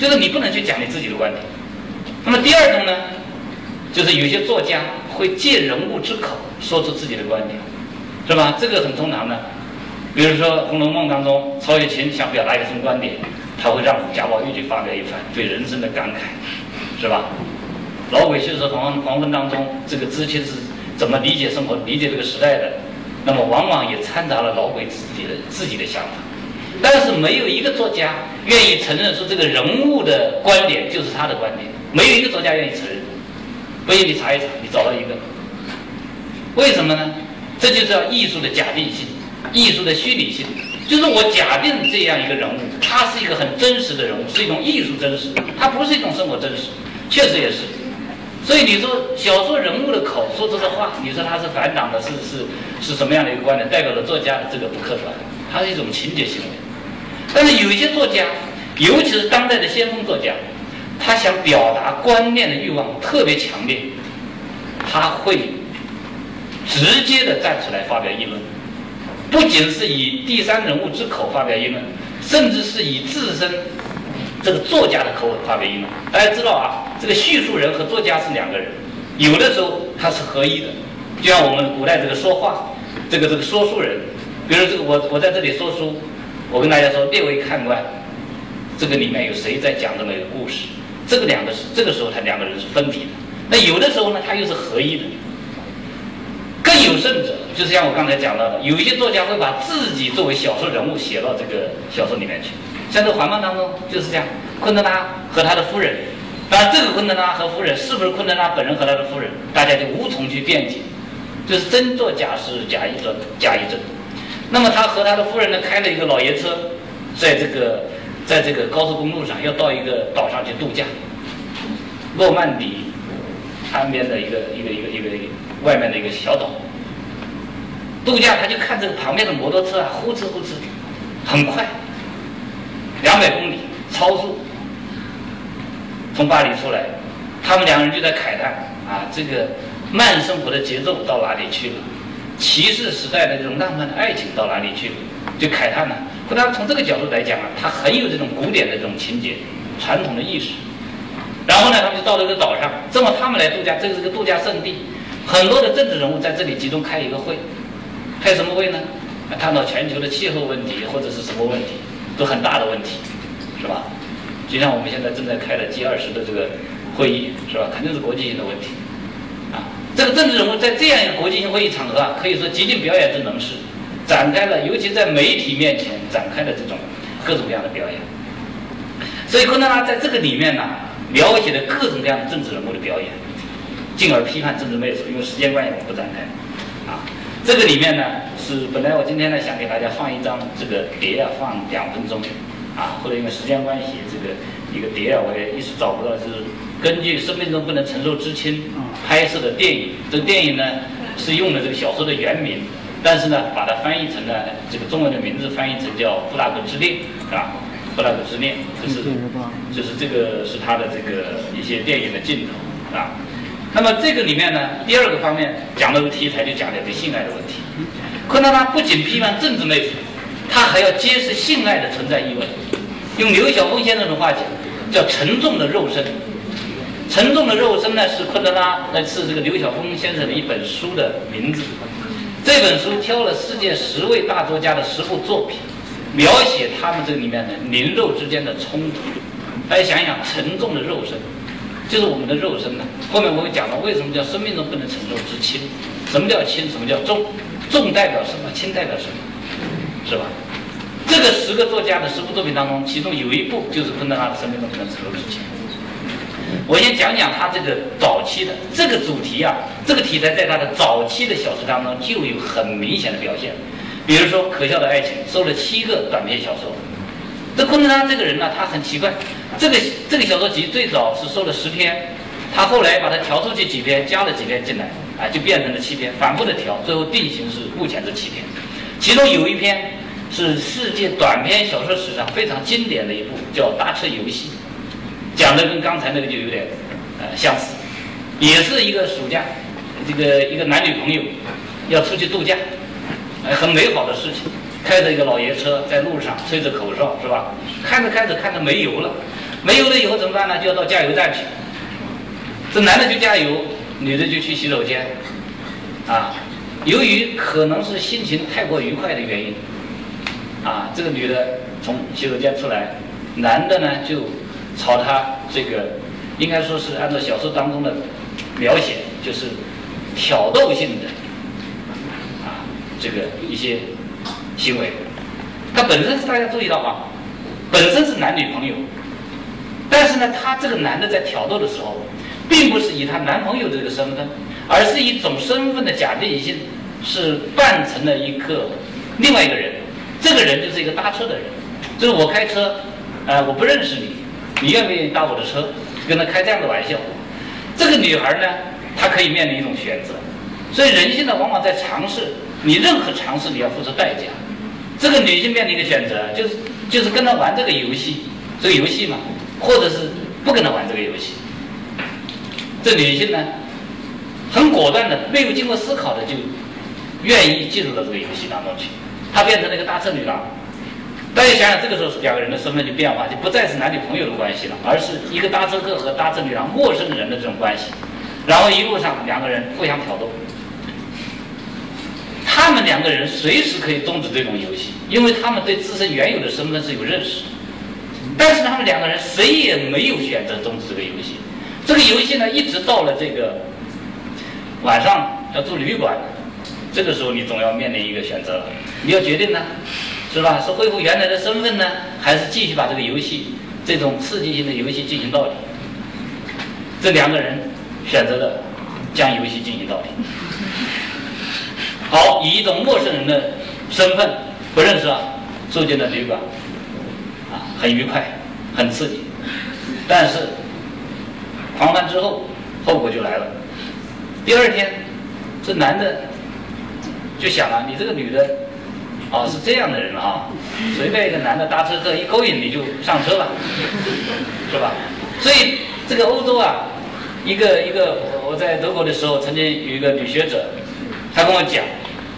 就是你不能去讲你自己的观点。那么第二种呢，就是有些作家会借人物之口说出自己的观点，是吧？这个很通常的。比如说《红楼梦》当中，曹雪芹想表达一个什么观点，他会让贾宝玉去发表一番对人生的感慨，是吧？老鬼修说黄黄昏当中，这个知青是怎么理解生活、理解这个时代的？那么往往也掺杂了老鬼自己的自己的想法。但是没有一个作家愿意承认说这个人物的观点就是他的观点，没有一个作家愿意承认。不信你查一查，你找到一个？为什么呢？这就叫艺术的假定性。艺术的虚拟性，就是我假定这样一个人物，他是一个很真实的人物，是一种艺术真实，它不是一种生活真实，确实也是。所以你说小说人物的口说出的话，你说他是反党的，是是是什么样的一个观点，代表了作家的这个不客观，它是一种情节行为。但是有一些作家，尤其是当代的先锋作家，他想表达观念的欲望特别强烈，他会直接的站出来发表议论。不仅是以第三人物之口发表议论，甚至是以自身这个作家的口吻发表议论。大家知道啊，这个叙述人和作家是两个人，有的时候他是合一的，就像我们古代这个说话，这个这个说书人，比如这个我我在这里说书，我跟大家说列位看官，这个里面有谁在讲这么一个故事？这个两个是这个时候他两个人是分离的，那有的时候呢他又是合一的。更有甚者，就是像我刚才讲到的，有一些作家会把自己作为小说人物写到这个小说里面去。像这个《环梦》当中就是这样，昆德拉和他的夫人。那，这个昆德拉和夫人是不是昆德拉本人和他的夫人，大家就无从去辩解。就是真作假是假亦真，假亦真。那么他和他的夫人呢，开了一个老爷车，在这个在这个高速公路上要到一个岛上去度假，诺曼底岸边的一个一个一个一个。一个外面的一个小岛度假，他就看这个旁边的摩托车啊，呼哧呼哧，很快，两百公里超速从巴黎出来，他们两个人就在慨叹啊，这个慢生活的节奏到哪里去了？骑士时代的这种浪漫的爱情到哪里去了？就慨叹了。或者从这个角度来讲啊，他很有这种古典的这种情节、传统的意识。然后呢，他们就到了这个岛上，这么他们来度假，这个是个度假胜地。很多的政治人物在这里集中开一个会，开什么会呢？探讨全球的气候问题或者是什么问题，都很大的问题，是吧？就像我们现在正在开的 G 二十的这个会议，是吧？肯定是国际性的问题，这个政治人物在这样一个国际性会议场合啊，可以说极尽表演之能事，展开了，尤其在媒体面前展开了这种各种各样的表演。所以昆德拉在这个里面呢，描写了各种各样的政治人物的表演。进而批判政治媚俗，因为时间关系我不展开。啊，这个里面呢是本来我今天呢想给大家放一张这个碟啊，放两分钟，啊，后来因为时间关系，这个一个碟啊我也一时找不到，就是根据《生命中不能承受之轻》拍摄的电影。这个电影呢是用了这个小说的原名，但是呢把它翻译成了这个中文的名字，翻译成叫《布拉格之恋》，是吧？布拉格之恋就是就是这个是他的这个一些电影的镜头，啊。那么这个里面呢，第二个方面讲的题材就讲的是性爱的问题。昆德拉不仅批判政治媚俗，他还要揭示性爱的存在意味。用刘晓峰先生的话讲，叫沉重的肉身。沉重的肉身呢，是昆德拉，呃，是这个刘晓峰先生的一本书的名字。这本书挑了世界十位大作家的十部作品，描写他们这里面的灵肉之间的冲突。大家想一想，沉重的肉身。就是我们的肉身呢。后面我会讲到为什么叫生命中不能承受之轻，什么叫轻，什么叫重，重代表什么，轻代表什么，是吧？这个十个作家的十部作品当中，其中有一部就是昆德拉的生命中不能承受之轻。我先讲讲他这个早期的这个主题啊，这个题材在他的早期的小说当中就有很明显的表现。比如说《可笑的爱情》，收了七个短篇小说。这昆德拉这个人呢，他很奇怪。这个这个小说集最早是收了十篇，他后来把它调出去几篇，加了几篇进来，啊，就变成了七篇，反复的调，最后定型是目前是七篇。其中有一篇是世界短篇小说史上非常经典的一部，叫《搭车游戏》，讲的跟刚才那个就有点呃相似，也是一个暑假，这个一个男女朋友要出去度假，呃，很美好的事情。开着一个老爷车在路上吹着口哨，是吧？开着开着看着没油了，没油了以后怎么办呢？就要到加油站去。这男的去加油，女的就去洗手间。啊，由于可能是心情太过愉快的原因，啊，这个女的从洗手间出来，男的呢就朝他这个，应该说是按照小说当中的描写，就是挑逗性的啊，这个一些行为。他本身是大家注意到啊，本身是男女朋友，但是呢，他这个男的在挑逗的时候，并不是以他男朋友这个身份。而是一种身份的假定性，是扮成了一个另外一个人，这个人就是一个搭车的人，就是我开车，呃，我不认识你，你愿不愿意搭我的车？跟他开这样的玩笑。这个女孩呢，她可以面临一种选择，所以人性呢，往往在尝试，你任何尝试你要付出代价。这个女性面临一个选择，就是就是跟他玩这个游戏，这个游戏嘛，或者是不跟他玩这个游戏。这女性呢？很果断的，没有经过思考的就愿意进入到这个游戏当中去。她变成了一个大车女郎。大家想想，这个时候两个人的身份就变化，就不再是男女朋友的关系了，而是一个搭车客和搭车女郎陌生人的这种关系。然后一路上两个人互相挑逗。他们两个人随时可以终止这种游戏，因为他们对自身原有的身份是有认识。但是他们两个人谁也没有选择终止这个游戏。这个游戏呢，一直到了这个。晚上要住旅馆，这个时候你总要面临一个选择了，你要决定呢，是吧？是恢复原来的身份呢，还是继续把这个游戏这种刺激性的游戏进行到底？这两个人选择了将游戏进行到底。好，以一种陌生人的身份，不认识啊，住进了旅馆，啊，很愉快，很刺激，但是狂欢之后，后果就来了。第二天，这男的就想了：你这个女的，哦，是这样的人啊，随便一个男的搭车客一勾引你就上车了，是吧？所以这个欧洲啊，一个一个，我我在德国的时候，曾经有一个女学者，她跟我讲，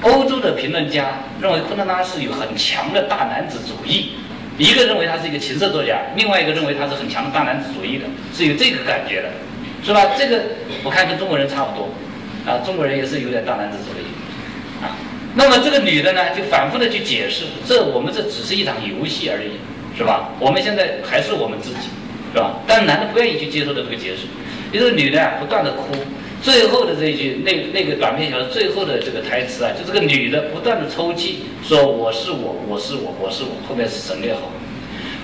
欧洲的评论家认为昆德拉是有很强的大男子主义，一个认为他是一个情色作家，另外一个认为他是很强的大男子主义的，是有这个感觉的。是吧？这个我看跟中国人差不多，啊，中国人也是有点大男子主义，那么这个女的呢，就反复的去解释，这我们这只是一场游戏而已，是吧？我们现在还是我们自己，是吧？但男的不愿意去接受这个解释，这个女的啊，不断的哭，最后的这一句，那那个短篇小说最后的这个台词啊，就这个女的不断的抽泣，说我是我，我是我，我是我，后面是省略号。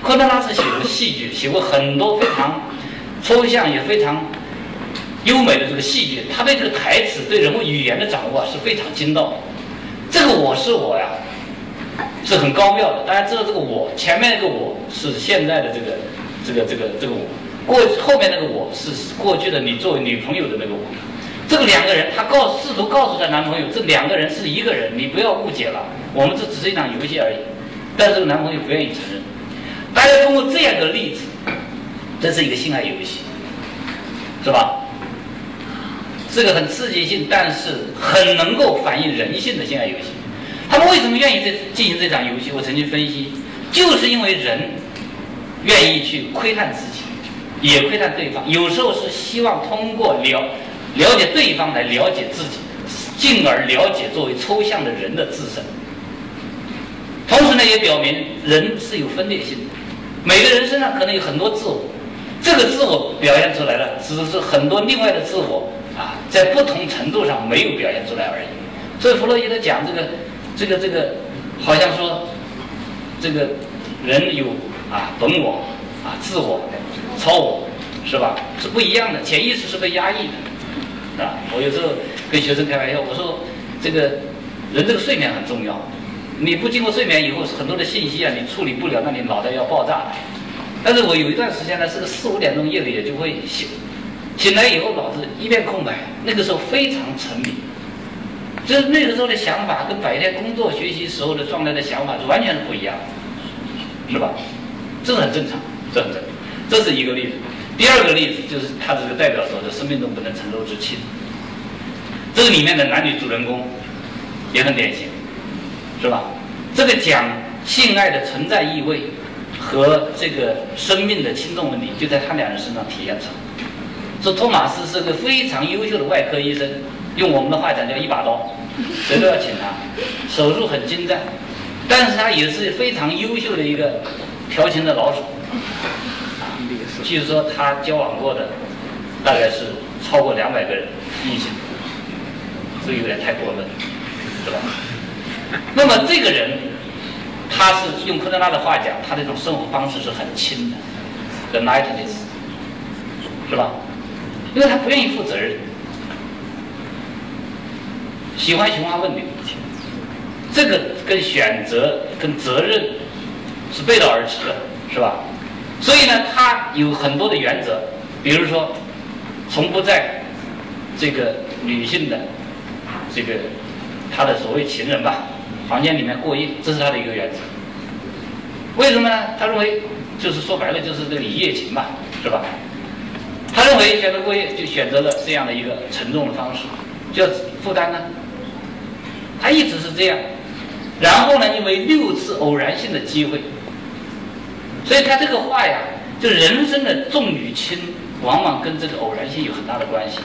昆德拉是写过戏剧，写过很多非常抽象也非常。优美的这个戏剧，他对这个台词、对人物语言的掌握是非常精到的。这个我是我呀，是很高妙的。大家知道这个我，前面那个我是现在的这个、这个、这个、这个我，过后面那个我是过去的你作为女朋友的那个我。这个两个人，他告试图告诉他男朋友，这两个人是一个人，你不要误解了，我们这只是一场游戏而已。但这个男朋友不愿意承认。大家通过这样的例子，这是一个性爱游戏，是吧？是个很刺激性，但是很能够反映人性的性爱游戏。他们为什么愿意这进行这场游戏？我曾经分析，就是因为人愿意去窥探自己，也窥探对方。有时候是希望通过了了解对方来了解自己，进而了解作为抽象的人的自身。同时呢，也表明人是有分裂性的，每个人身上可能有很多自我，这个自我表现出来了，只是很多另外的自我。啊，在不同程度上没有表现出来而已。所以弗洛伊德讲这个，这个，这个，好像说，这个人有啊本我啊自我超我，是吧？是不一样的，潜意识是被压抑的，啊。我有时候跟学生开玩笑，我说这个人这个睡眠很重要，你不经过睡眠以后，很多的信息啊你处理不了，那你脑袋要爆炸。但是我有一段时间呢，是个四五点钟夜里也就会醒。醒来以后，脑子一片空白，那个时候非常沉迷，就是那个时候的想法跟白天工作学习时候的状态的想法是完全不一样，是吧？这是很正常，这很正常。这是一个例子。第二个例子就是他这个代表说的生命中不能承受之轻。这个里面的男女主人公也很典型，是吧？这个讲性爱的存在意味和这个生命的轻重问题就在他两人身上体现出来。说托马斯是个非常优秀的外科医生，用我们的话讲叫一把刀，谁都要请他，手术很精湛，但是他也是非常优秀的一个调情的老手。据说他交往过的大概是超过两百个人异性，这有点太过分，是吧？那么这个人，他是用科德拉的话讲，他这种生活方式是很轻的，the lightness，是吧？因为他不愿意负责任，喜欢寻花问柳，这个跟选择跟责任是背道而驰的，是吧？所以呢，他有很多的原则，比如说，从不在这个女性的这个他的所谓情人吧房间里面过夜，这是他的一个原则。为什么呢？他认为就是说白了就是这个一夜情嘛，是吧？他认为选择过夜就选择了这样的一个沉重的方式，就要负担呢。他一直是这样，然后呢，因为六次偶然性的机会。所以他这个话呀，就人生的重与轻，往往跟这个偶然性有很大的关系。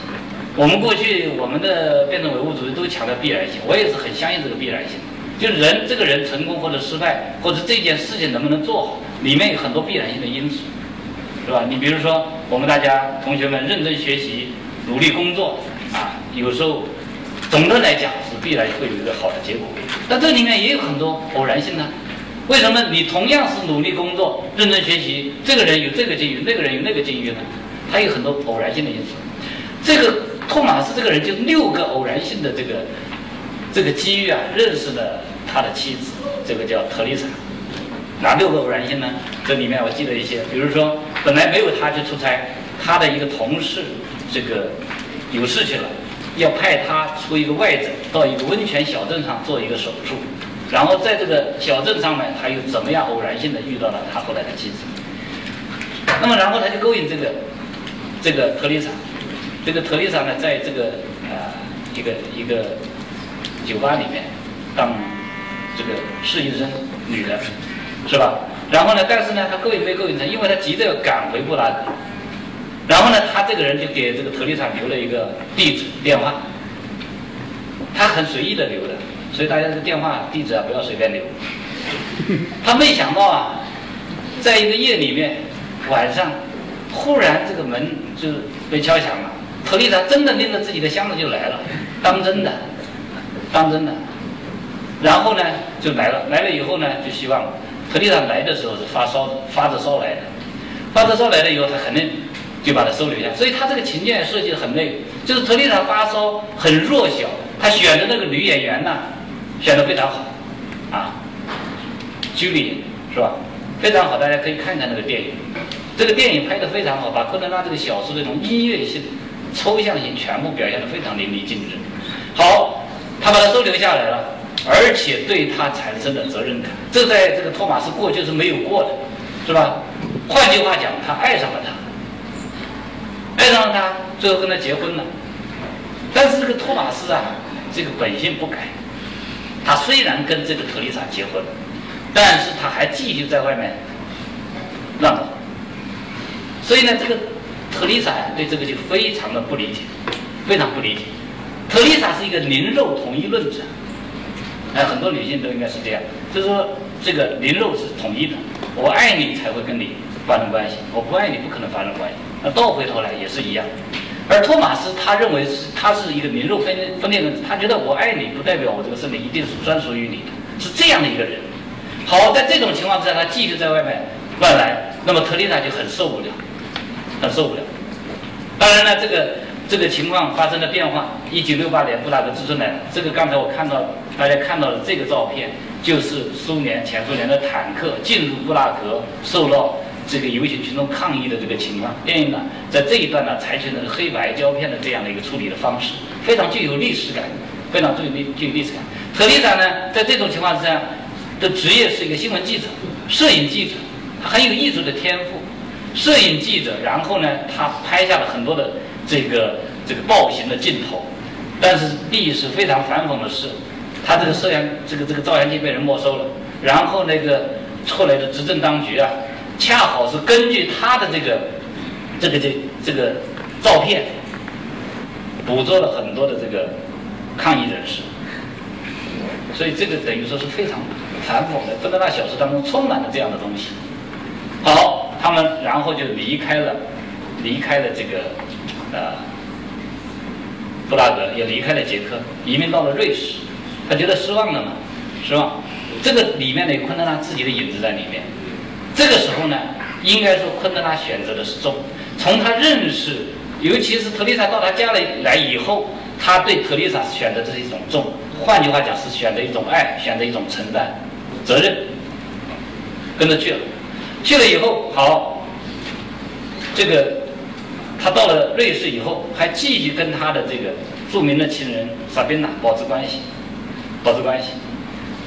我们过去我们的辩证唯物主义都强调必然性，我也是很相信这个必然性。就人这个人成功或者失败，或者这件事情能不能做好，里面有很多必然性的因素，是吧？你比如说，我们大家同学们认真学习、努力工作啊，有时候总的来讲是必然会有一个好的结果，但这里面也有很多偶然性呢。为什么你同样是努力工作、认真学习，这个人有这个境遇，那个人有那个境遇呢？他有很多偶然性的因素。这个托马斯这个人就六个偶然性的这个这个机遇啊，认识了他的妻子，这个叫特丽莎。哪六个偶然性呢？这里面我记得一些，比如说本来没有他去出差，他的一个同事这个有事去了，要派他出一个外诊，到一个温泉小镇上做一个手术。然后在这个小镇上面，他又怎么样偶然性的遇到了他后来的妻子？那么然后他就勾引这个这个特丽莎，这个特丽莎呢，在这个呃一个一个酒吧里面当这个试衣生，女的，是吧？然后呢，但是呢，他勾引被勾引成，因为他急着要赶回布拉格，然后呢，他这个人就给这个特丽莎留了一个地址电话，他很随意的留的。所以大家这个电话地址啊，不要随便留。他没想到啊，在一个夜里面，晚上，忽然这个门就被敲响了。特丽莎真的拎着自己的箱子就来了，当真的，当真的。然后呢，就来了，来了以后呢，就希望特丽莎来的时候是发烧的，发着烧来的，发着烧来了以后，他肯定就把他收留下。所以他这个情节设计的很累，就是特丽莎发烧很弱小，他选的那个女演员呢。选的非常好，啊，Julie 是吧？非常好，大家可以看看那个电影。这个电影拍的非常好，把柯德拉这个小说这种音乐性、抽象性全部表现的非常淋漓尽致。好，他把他收留下来了，而且对他产生了责任感，这在这个托马斯过去是没有过的，是吧？换句话讲，他爱上了他，爱上了他，最后跟他结婚了。但是这个托马斯啊，这个本性不改。他虽然跟这个特丽莎结婚了，但是他还继续在外面乱跑。所以呢，这个特丽莎对这个就非常的不理解，非常不理解。特丽莎是一个灵肉统一论者，哎，很多女性都应该是这样，就是说这个灵肉是统一的，我爱你才会跟你发生关系，我不爱你不可能发生关系。那倒回头来也是一样。而托马斯他认为是他是一个灵肉分分裂论者，他觉得我爱你不代表我这个身体一定是专属于你的，是这样的一个人。好，在这种情况之下，他继续在外面乱来，那么特丽娜就很受不了，很受不了。当然了，这个这个情况发生了变化。一九六八年布拉格之春来，这个刚才我看到大家看到的这个照片，就是苏联前苏联的坦克进入布拉格，受到。这个游行群众抗议的这个情况，电影呢在这一段呢采取的是黑白胶片的这样的一个处理的方式，非常具有历史感，非常具有历具有历史感。特丽莎呢在这种情况之下的职业是一个新闻记者、摄影记者，他很有艺术的天赋。摄影记者，然后呢他拍下了很多的这个这个暴行的镜头，但是历史非常反讽的是，他这个摄像这个这个照相机被人没收了，然后那个后来的执政当局啊。恰好是根据他的这个这个这这个照片，捕捉了很多的这个抗议人士，所以这个等于说是非常反讽的。芬德纳小说当中充满了这样的东西。好，他们然后就离开了，离开了这个呃布拉格，也离开了捷克，移民到了瑞士。他觉得失望了嘛？失望。这个里面呢，有昆德拉自己的影子在里面。这个时候呢，应该说昆德拉选择的是重。从他认识，尤其是特丽莎到他家里来以后，他对特丽莎选择的是一种重。换句话讲，是选择一种爱，选择一种承担责任，跟着去了。去了以后，好，这个他到了瑞士以后，还继续跟他的这个著名的情人萨宾娜保持关系，保持关系。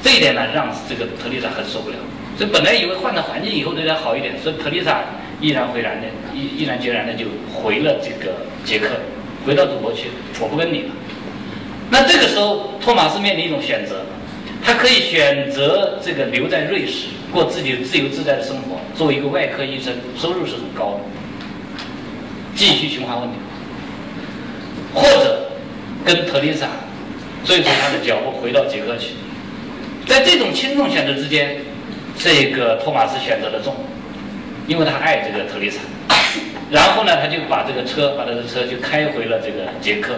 这一点呢，让这个特丽莎很受不了。所以本来以为换了环境以后对他好一点，所以特丽莎毅然回然的、毅毅然决然的就回了这个捷克，回到祖国去，我不跟你了。那这个时候，托马斯面临一种选择，他可以选择这个留在瑞士。过自己自由自在的生活，作为一个外科医生，收入是很高的，继续循环问题，或者跟特丽莎追随他的脚步回到捷克去，在这种轻重选择之间，这个托马斯选择了重，因为他爱这个特丽莎，然后呢，他就把这个车把他的车就开回了这个捷克，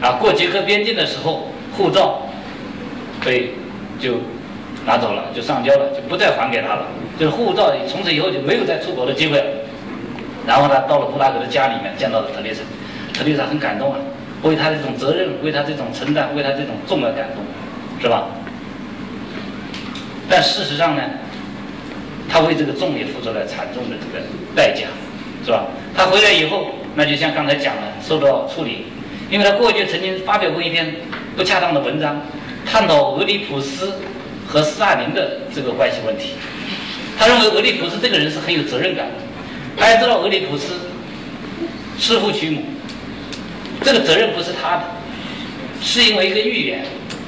啊，过捷克边境的时候，护照被就。拿走了，就上交了，就不再还给他了。就是护照，从此以后就没有再出国的机会了。然后呢，到了布拉格的家里面，见到了特列莎，特列莎很感动啊，为他这种责任，为他这种承担，为他这种重而感动，是吧？但事实上呢，他为这个重也付出了惨重的这个代价，是吧？他回来以后，那就像刚才讲的，受到处理，因为他过去曾经发表过一篇不恰当的文章，探讨俄狄浦斯。和斯大林的这个关系问题，他认为俄狄浦斯这个人是很有责任感的。大家知道俄狄浦斯弑父娶母，这个责任不是他的，是因为一个预言，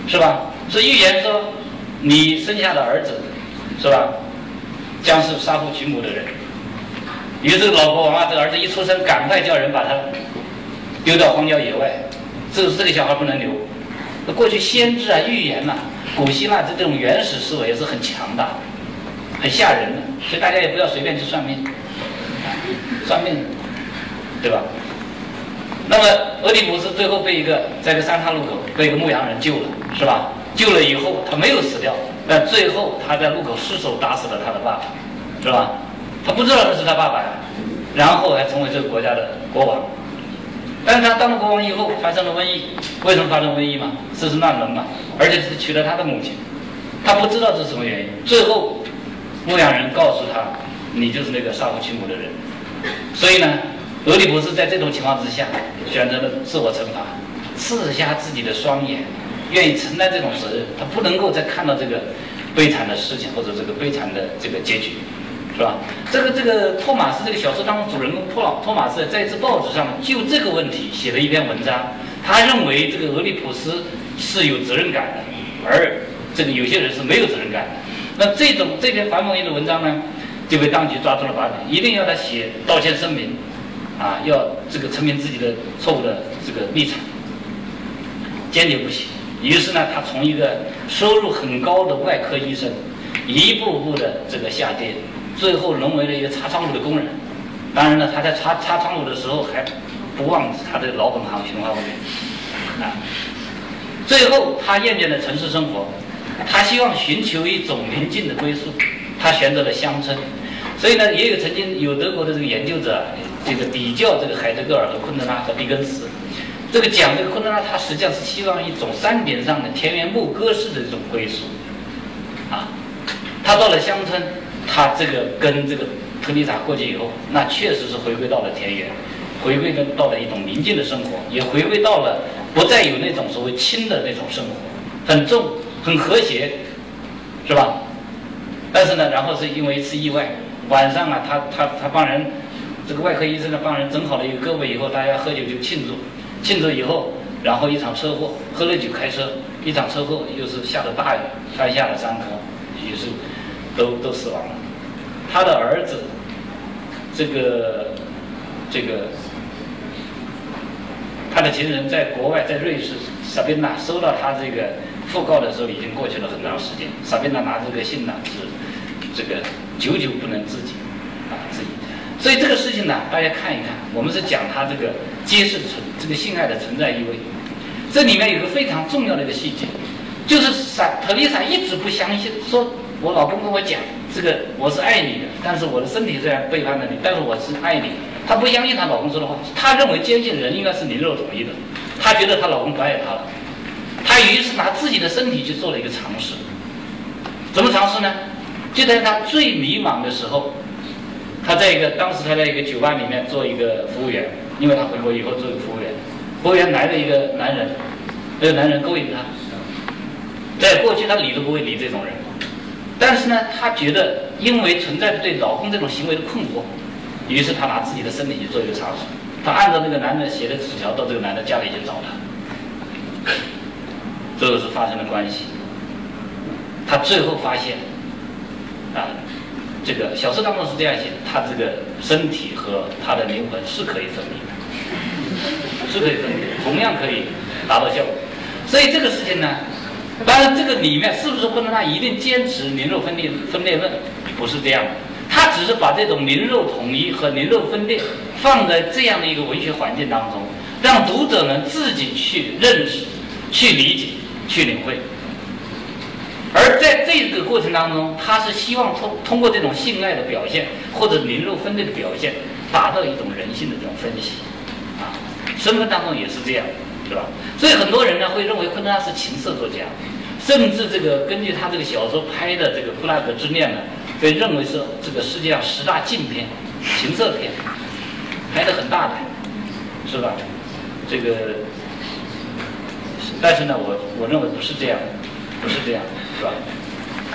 是吧？是预言说你生下的儿子，是吧，将是杀父娶母的人。于是老国王啊，这个儿子一出生，赶快叫人把他丢到荒郊野外，这这个小孩不能留。过去先知啊，预言呐。古希腊的这种原始思维也是很强大、很吓人的，所以大家也不要随便去算命，算命的，对吧？那么俄狄浦斯最后被一个在一个三岔路口被一个牧羊人救了，是吧？救了以后他没有死掉，但最后他在路口失手打死了他的爸爸，是吧？他不知道那是他爸爸呀，然后还成为这个国家的国王。但是他当了国王以后，发生了瘟疫。为什么发生瘟疫嘛？这是乱伦嘛，而且是娶了他的母亲。他不知道这是什么原因。最后，牧羊人告诉他：“你就是那个杀父娶母的人。” 所以呢，俄狄浦斯在这种情况之下，选择了自我惩罚，刺瞎自己的双眼，愿意承担这种责任。他不能够再看到这个悲惨的事情或者这个悲惨的这个结局。是吧？这个这个托马斯这个小说当中主人公托老托马斯在一次报纸上就这个问题写了一篇文章，他认为这个俄狄浦斯是有责任感的，而这个有些人是没有责任感的。那这种这篇反讽性的文章呢，就被当局抓住了把柄，一定要他写道歉声明，啊，要这个证明自己的错误的这个立场，坚决不行。于是呢，他从一个收入很高的外科医生，一步步的这个下跌。最后沦为了一个擦窗户的工人，当然了，他在擦擦窗户的时候还不忘他的老本行循环物业啊。最后他厌倦了城市生活，他希望寻求一种宁静的归宿，他选择了乡村。所以呢，也有曾经有德国的这个研究者，这个比较这个海德格尔和昆德拉和狄更斯，这个讲这个昆德拉，他实际上是希望一种山顶上的田园牧歌式的这种归宿啊。他到了乡村。他这个跟这个特丽莎过去以后，那确实是回归到了田园，回归到了一种宁静的生活，也回归到了不再有那种所谓轻的那种生活，很重很和谐，是吧？但是呢，然后是因为一次意外，晚上啊，他他他帮人，这个外科医生呢帮人整好了一个胳膊以后，大家喝酒就庆祝，庆祝以后，然后一场车祸，喝了酒开车，一场车祸又是下了大雨，摔下了山坡，于是。都都死亡了，他的儿子，这个这个他的情人在国外，在瑞士，萨宾娜收到他这个讣告的时候，已经过去了很长时间。萨宾娜拿这个信呢，是这个久久不能自己啊自己。所以这个事情呢，大家看一看，我们是讲他这个揭示存这个性爱的存在意味。这里面有个非常重要的一个细节，就是萨特丽莎一直不相信，说我老公跟我讲，这个我是爱你的，但是我的身体虽然背叛了你，但是我是爱你。她不相信她老公说的话，她认为坚信人应该是灵肉统一的，她觉得她老公不爱她了，于是拿自己的身体去做了一个尝试。怎么尝试呢？就在他最迷茫的时候。他在一个当时他在一个酒吧里面做一个服务员，因为他回国以后做一个服务员，服务员来了一个男人，这个男人勾引他，在过去他理都不会理这种人，但是呢，他觉得因为存在着对老公这种行为的困惑，于是他拿自己的身体去做一个尝试，他按照那个男人写的纸条到这个男的家里去找他，最后是发生了关系，他最后发现，啊。这个小说当中是这样写，他这个身体和他的灵魂是可以分离的，是可以分离，同样可以达到效果。所以这个事情呢，当然这个里面是不是不能他一定坚持灵肉分裂分裂论？不是这样的，他只是把这种灵肉统一和灵肉分裂放在这样的一个文学环境当中，让读者们自己去认识、去理解、去领会。而在这个过程当中，他是希望通通过这种性爱的表现或者灵肉分裂的表现，达到一种人性的这种分析，啊，身份当中也是这样，是吧？所以很多人呢会认为昆德拉是情色作家，甚至这个根据他这个小说拍的这个《布拉格之恋》呢，被认为是这个世界上十大禁片，情色片，拍的很大的，是吧？这个，但是呢，我我认为不是这样，不是这样。是吧？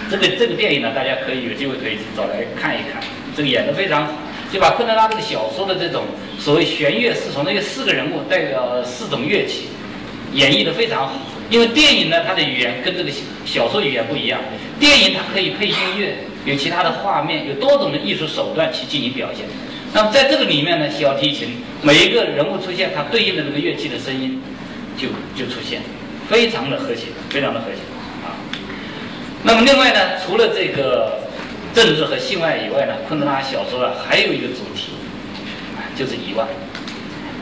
这个这个电影呢，大家可以有机会可以找来看一看。这个演得非常好，就把昆德拉这个小说的这种所谓弦乐四重，那四个人物代表四种乐器，演绎得非常好。因为电影呢，它的语言跟这个小说语言不一样。电影它可以配音乐，有其他的画面，有多种的艺术手段去进行表现。那么在这个里面呢，小提琴每一个人物出现，它对应的那个乐器的声音就就出现，非常的和谐，非常的和谐啊。那么另外呢，除了这个政治和性爱以外呢，昆德拉小说啊还有一个主题，就是遗忘。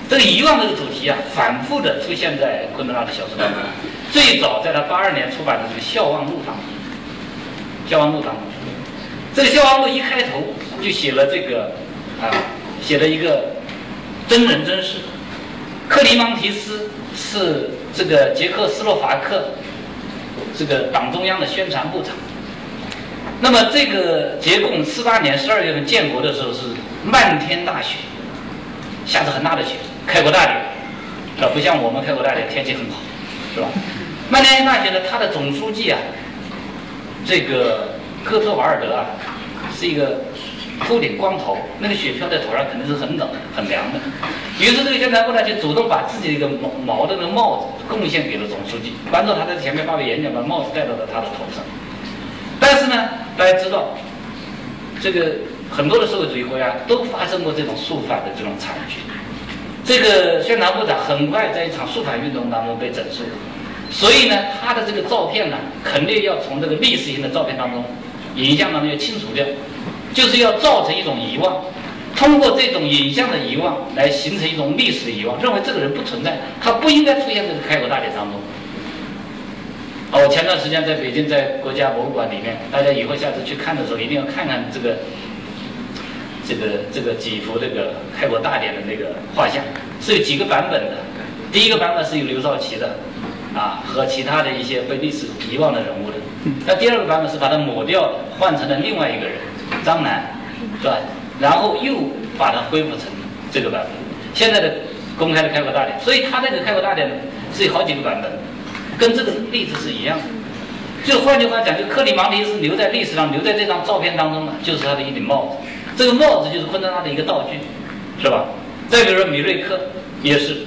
这个遗忘这个主题啊，反复的出现在昆德拉的小说当中。最早在他八二年出版的这个《笑忘录》当中，《笑忘录》当中，这个《笑忘录》一开头就写了这个啊，写了一个真人真事。克里芒提斯是这个捷克斯洛伐克。这个党中央的宣传部长。那么这个捷共四八年十二月份建国的时候是漫天大雪，下着很大的雪，开国大典，啊，不像我们开国大典天气很好，是吧？漫天大雪呢，他的总书记啊，这个科特瓦尔德啊，是一个。秃顶光头，那个雪飘在头上肯定是很冷很凉的。于是这个宣传部呢就主动把自己的一个毛毛的那个帽子贡献给了总书记，帮助他在前面发表演讲，把帽子戴到了他的头上。但是呢，大家知道，这个很多的社会主义国家都发生过这种肃反的这种惨剧。这个宣传部长很快在一场肃反运动当中被整肃，所以呢，他的这个照片呢，肯定要从这个历史性的照片当中、影像当中要清除掉。就是要造成一种遗忘，通过这种影像的遗忘来形成一种历史的遗忘，认为这个人不存在，他不应该出现在这个开国大典当中。哦，我前段时间在北京，在国家博物馆里面，大家以后下次去看的时候，一定要看看这个这个这个几幅这个开国大典的那个画像，是有几个版本的。第一个版本是有刘少奇的，啊，和其他的一些被历史遗忘的人物的。那第二个版本是把它抹掉，换成了另外一个人。张楠，是吧？然后又把它恢复成这个版本。现在的公开的开国大典，所以他这个开国大典呢是有好几个版本，跟这个例子是一样的。就换句话讲，就克里芒迪是留在历史上，留在这张照片当中的，就是他的一顶帽子。这个帽子就是昆德拉的一个道具，是吧？再比如说米瑞克也是，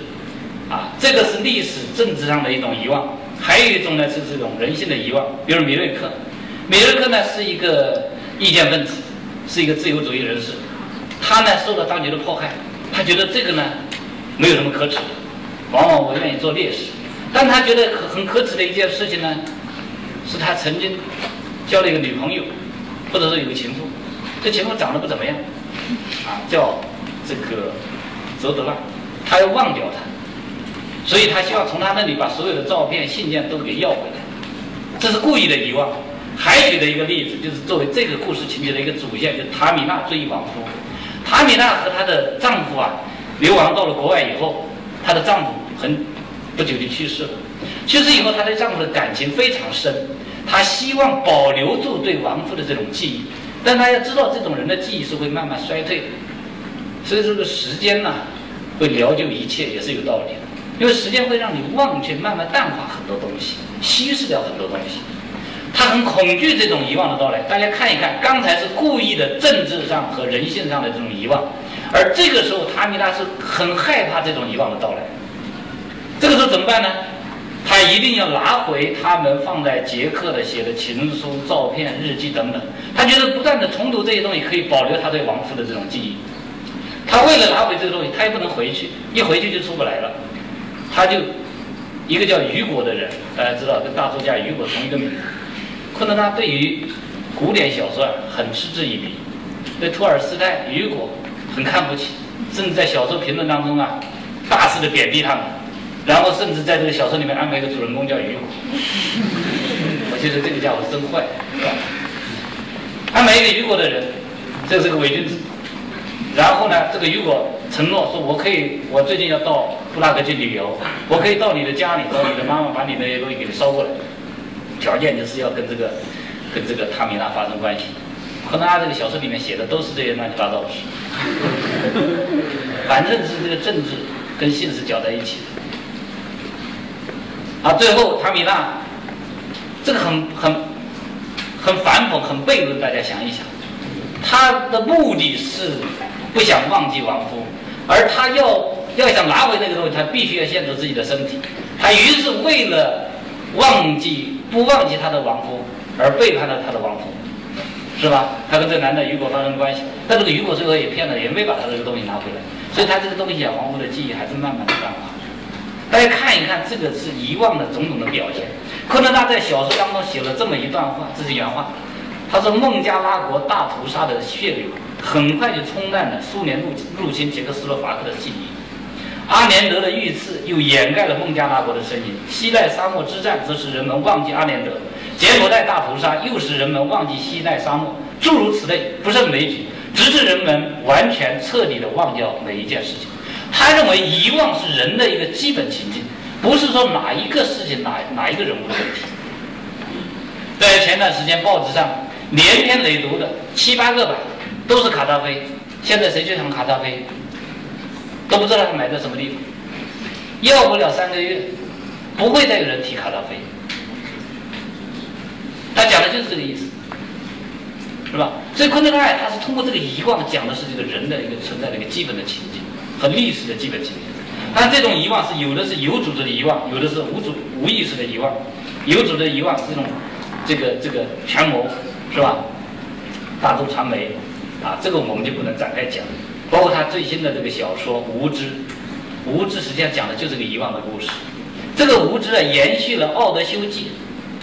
啊，这个是历史政治上的一种遗忘。还有一种呢是这种人性的遗忘，比如米瑞克，米瑞克呢是一个。意见分子，是一个自由主义人士，他呢受到当局的迫害，他觉得这个呢没有什么可耻，往往我愿意做烈士。但他觉得很可耻的一件事情呢，是他曾经交了一个女朋友，或者说有个情妇，这情妇长得不怎么样，啊，叫这个泽德拉，他要忘掉她，所以他希望从他那里把所有的照片、信件都给要回来，这是故意的遗忘。还举的一个例子，就是作为这个故事情节的一个主线，就是塔米娜追忆亡夫。塔米娜和她的丈夫啊，流亡到了国外以后，她的丈夫很不久就去世了。去世以后，她对丈夫的感情非常深，她希望保留住对亡夫的这种记忆，但她要知道，这种人的记忆是会慢慢衰退的，所以这个时间呢，会疗救一切，也是有道理的。因为时间会让你忘却，慢慢淡化很多东西，稀释掉很多东西。他很恐惧这种遗忘的到来。大家看一看，刚才是故意的政治上和人性上的这种遗忘，而这个时候塔米拉是很害怕这种遗忘的到来。这个时候怎么办呢？他一定要拿回他们放在捷克的写的情书、照片、日记等等。他觉得不断的重读这些东西可以保留他对亡夫的这种记忆。他为了拿回这个东西，他也不能回去，一回去就出不来了。他就一个叫雨果的人，大家知道跟大作家雨果同一个名字。昆德拉对于古典小说啊很嗤之以鼻，对托尔斯泰、雨果很看不起，甚至在小说评论当中啊大肆的贬低他们，然后甚至在这个小说里面安排一个主人公叫雨果。我觉得这个家伙真坏，是吧？安排一个雨果的人，这是个伪君子。然后呢，这个雨果承诺说：“我可以，我最近要到布拉格去旅游，我可以到你的家里，到你的妈妈，把你那些东西给你捎过来。”条件就是要跟这个跟这个塔米娜发生关系，可能他这个小说里面写的都是这些乱七八糟的事，反正是这个政治跟现实搅在一起的。啊，最后塔米娜这个很很很反讽、很悖论，大家想一想，他的目的是不想忘记亡夫，而他要要想拿回那个东西，他必须要限制自己的身体，他于是为了忘记。不忘记他的亡夫，而背叛了他的亡夫，是吧？他跟这男的雨果发生关系，但这个雨果最后也骗了，也没把他这个东西拿回来，所以他这个东西啊，亡夫的记忆还是慢慢的淡化。大家看一看，这个是遗忘的种种的表现。柯南他在小说当中写了这么一段话，这是原话，他说：“孟加拉国大屠杀的血流，很快就冲淡了苏联入入侵捷克斯洛伐克的记忆。”阿连德的遇刺又掩盖了孟加拉国的身影，西奈沙漠之战则使人们忘记阿连德，柬埔寨大屠杀又使人们忘记西奈沙漠，诸如此类不胜枚举，直至人们完全彻底的忘掉每一件事情。他认为遗忘是人的一个基本情境，不是说哪一个事情哪哪一个人物的问题。在前段时间报纸上连篇累牍的七八个吧，都是卡扎菲。现在谁去谈卡扎菲？都不知道他埋在什么地方，要不了三个月，不会再有人提卡扎菲。他讲的就是这个意思，是吧？所以昆德拉他是通过这个遗忘讲的是这个人的一个存在的一个基本的情境和历史的基本情景。但这种遗忘是有的是有组织的遗忘，有的是无组无意识的遗忘。有组织的遗忘是这种这个这个权谋，是吧？大众传媒啊，这个我们就不能展开讲。包括他最新的这个小说《无知》，《无知》实际上讲的就是个遗忘的故事。这个《无知》啊，延续了《奥德修记》，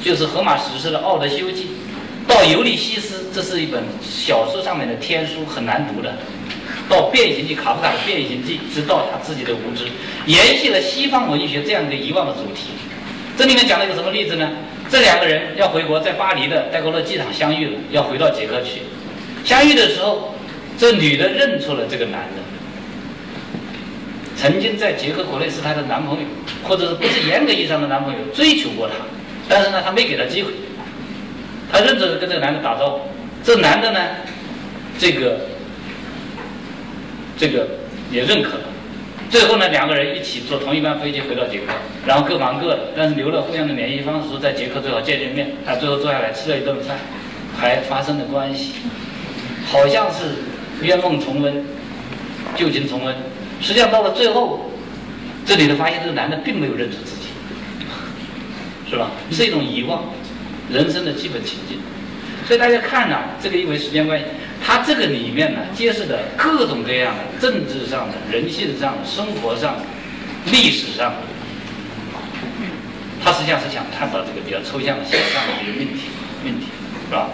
就是荷马史诗的《奥德修记》，到《尤利西斯》，这是一本小说上面的天书，很难读的。到《变形记》，卡夫卡的《变形记》，直到他自己的《无知》，延续了西方文学这样一个遗忘的主题。这里面讲了一个什么例子呢？这两个人要回国，在巴黎的戴高乐机场相遇了，要回到捷克去。相遇的时候。这女的认出了这个男的，曾经在捷克国内是她的男朋友，或者是不是严格意义上的男朋友，追求过她，但是呢，她没给她机会。她认着跟这个男的打招呼，这男的呢，这个这个也认可了。最后呢，两个人一起坐同一班飞机回到捷克，然后各忙各的，但是留了互相的联系方式，在捷克最好见见面。他最后坐下来吃了一顿饭，还发生了关系，好像是。冤梦重温，旧情重温。实际上到了最后，这里头发现这个男的并没有认出自己，是吧？是一种遗忘，人生的基本情境。所以大家看呐，这个因为时间关系，他这个里面呢，揭示的各种各样的政治上的、人性上的、生活上的、历史上的，他实际上是想探讨这个比较抽象的、形象的一个命题，命题是吧？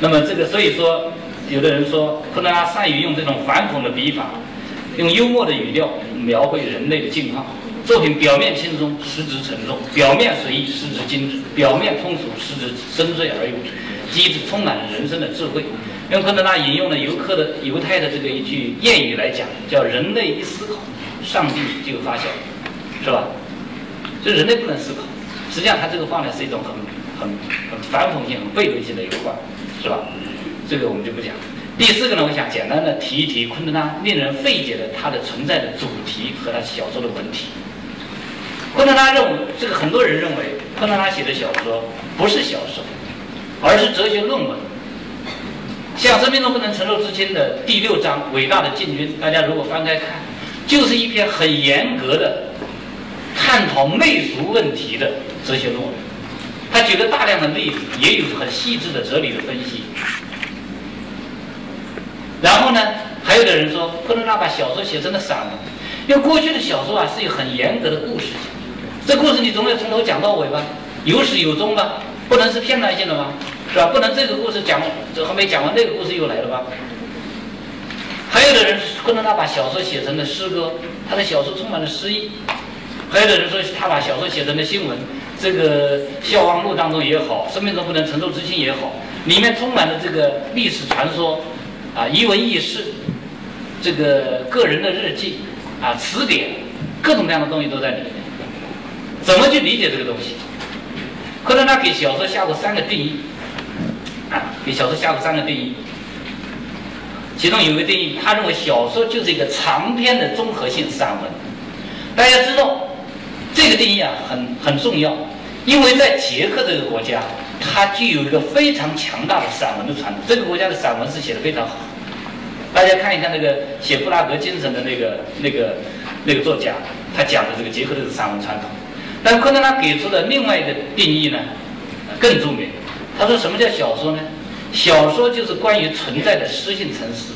那么这个，所以说，有的人说，昆德拉善于用这种反讽的笔法，用幽默的语调描绘人类的境况。作品表面轻松，实质沉重；表面随意，实质精致；表面通俗，实质深邃而又机智，充满了人生的智慧。用昆德拉引用了犹克的犹太的这个一句谚语来讲，叫“人类一思考，上帝就发笑”，是吧？就人类不能思考。实际上，他这个话呢是一种很很很反讽性、很悖论性的一个话，是吧？这个我们就不讲。第四个呢，我想简单的提一提昆德拉令人费解的他的存在的主题和他小说的文体。昆德拉认为，这个很多人认为，昆德拉写的小说不是小说，而是哲学论文。像《生命中不能承受之轻》的第六章《伟大的进军》，大家如果翻开看，就是一篇很严格的探讨媚俗问题的哲学论文。他举了大量的例子，也有很细致的哲理的分析。然后呢，还有的人说，昆德拉把小说写成了散文，因为过去的小说啊是有很严格的故事性。这故事你总要从头讲到尾吧，有始有终吧，不能是片段性的吧，是吧？不能这个故事讲这还没讲完，那个故事又来了吧？还有的人昆德拉把小说写成了诗歌，他的小说充满了诗意。还有的人说他把小说写成了新闻，这个《笑忘录》当中也好，《生命中不能承受之轻》也好，里面充满了这个历史传说，啊，遗闻轶事，这个个人的日记，啊，词典，各种各样的东西都在里面。怎么去理解这个东西？昆德拉给小说下过三个定义，啊，给小说下过三个定义。其中有一个定义，他认为小说就是一个长篇的综合性散文。大家知道，这个定义啊很很重要，因为在捷克这个国家，它具有一个非常强大的散文的传统。这个国家的散文是写的非常好。大家看一看那个写布拉格精神的那个那个那个作家，他讲的这个捷克的散文传统。但昆德拉给出的另外一个定义呢，更著名。他说：“什么叫小说呢？小说就是关于存在的诗性城市。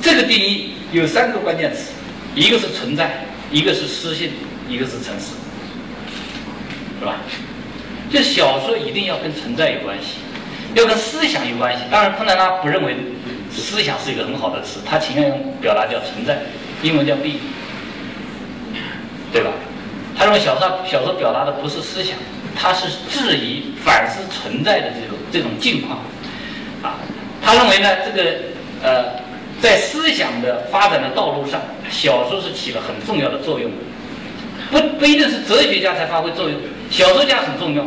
这个定义有三个关键词：一个是存在，一个是诗性，一个是陈词，是吧？就小说一定要跟存在有关系，要跟思想有关系。当然，昆德拉不认为思想是一个很好的词，他情愿表达叫存在，英文叫 be，对吧？”他认为小说小说表达的不是思想，它是质疑、反思存在的这种这种境况，啊，他认为呢，这个呃，在思想的发展的道路上，小说是起了很重要的作用的，不不一定是哲学家才发挥作用，小说家很重要。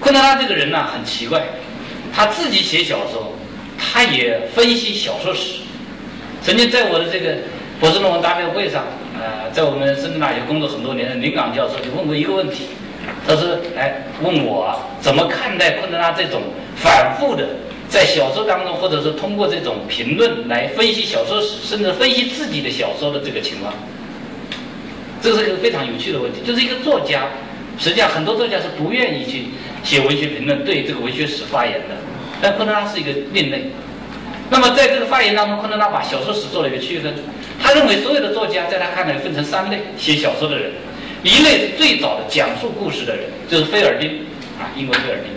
昆德拉这个人呢很奇怪，他自己写小说，他也分析小说史，曾经在我的这个博士论文答辩会上。呃，在我们深圳大学工作很多年的林岗教授就问过一个问题，他说：“哎，问我怎么看待昆德拉这种反复的在小说当中，或者是通过这种评论来分析小说史，甚至分析自己的小说的这个情况？”这是一个非常有趣的问题。就是一个作家，实际上很多作家是不愿意去写文学评论，对这个文学史发言的，但昆德拉是一个另类。那么在这个发言当中，昆德拉把小说史做了一个区分。他认为所有的作家在他看来分成三类：写小说的人，一类是最早的讲述故事的人，就是菲尔丁啊，英国菲尔丁，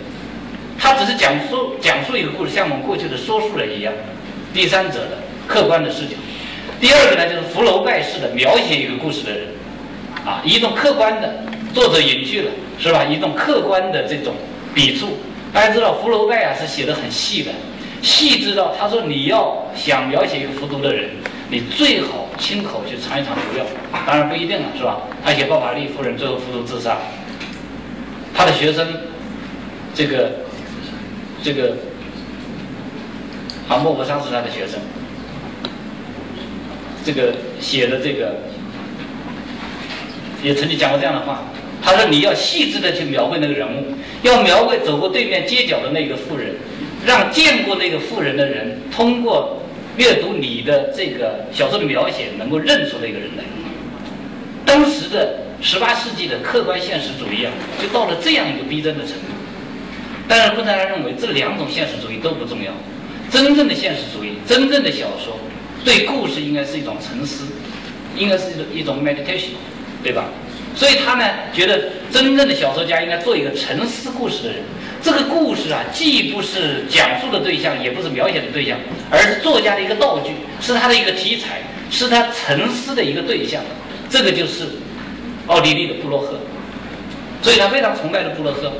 他只是讲述讲述一个故事，像我们过去的说书人一样，第三者的客观的视角。第二个呢，就是福楼拜式的描写一个故事的人，啊，一种客观的作者隐去了，是吧？一种客观的这种笔触。大家知道福楼拜啊是写的很细的，细致到他说你要想描写一个服毒的人。你最好亲口去尝一尝毒药，当然不一定了，是吧？他写鲍法利夫人最后服毒自杀，他的学生，这个，这个，啊，莫泊桑是他的学生，这个写的这个，也曾经讲过这样的话，他说你要细致的去描绘那个人物，要描绘走过对面街角的那个妇人，让见过那个妇人的人通过。阅读你的这个小说的描写，能够认出那个人来。当时的十八世纪的客观现实主义啊，就到了这样一个逼真的程度。当然，昆德拉认为这两种现实主义都不重要，真正的现实主义，真正的小说，对故事应该是一种沉思，应该是一种一种 meditation，对吧？所以他呢，觉得真正的小说家应该做一个沉思故事的人。这个故事啊，既不是讲述的对象，也不是描写的对象，而是作家的一个道具，是他的一个题材，是他沉思的一个对象。这个就是奥地利的布洛克，所以他非常崇拜的布洛克，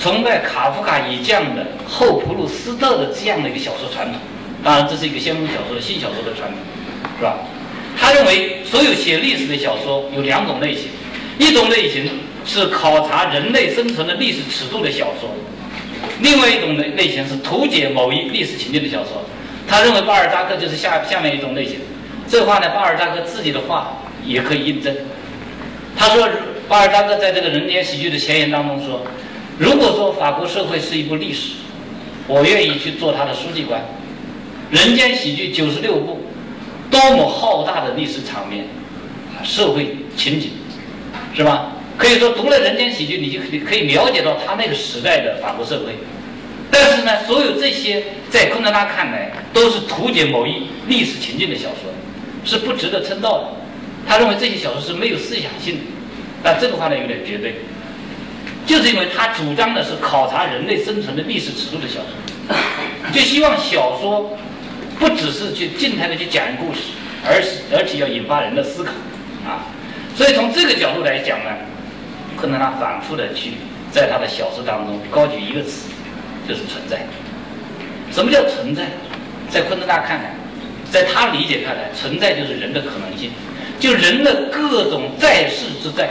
崇拜卡夫卡以降的后普鲁斯特的这样的一个小说传统。当然，这是一个先锋小说的新小说的传统，是吧？他认为所有写历史的小说有两种类型。一种类型是考察人类生存的历史尺度的小说，另外一种类类型是图解某一历史情境的小说。他认为巴尔扎克就是下下面一种类型。这话呢，巴尔扎克自己的话也可以印证。他说，巴尔扎克在这个人间喜剧的前言当中说：“如果说法国社会是一部历史，我愿意去做他的书记官。人间喜剧九十六部，多么浩大的历史场面，社会情景。”是吧？可以说读了《人间喜剧》，你就可以可以了解到他那个时代的法国社会。但是呢，所有这些在昆德拉看来都是图解某一历史情境的小说，是不值得称道的。他认为这些小说是没有思想性的。但这个话呢有点绝对，就是因为他主张的是考察人类生存的历史尺度的小说，就希望小说不只是去静态的去讲故事，而是而且要引发人的思考啊。所以从这个角度来讲呢，昆德拉反复的去在他的小说当中高举一个词，就是存在。什么叫存在？在昆德拉看来，在他理解看来，存在就是人的可能性，就人的各种在世之在。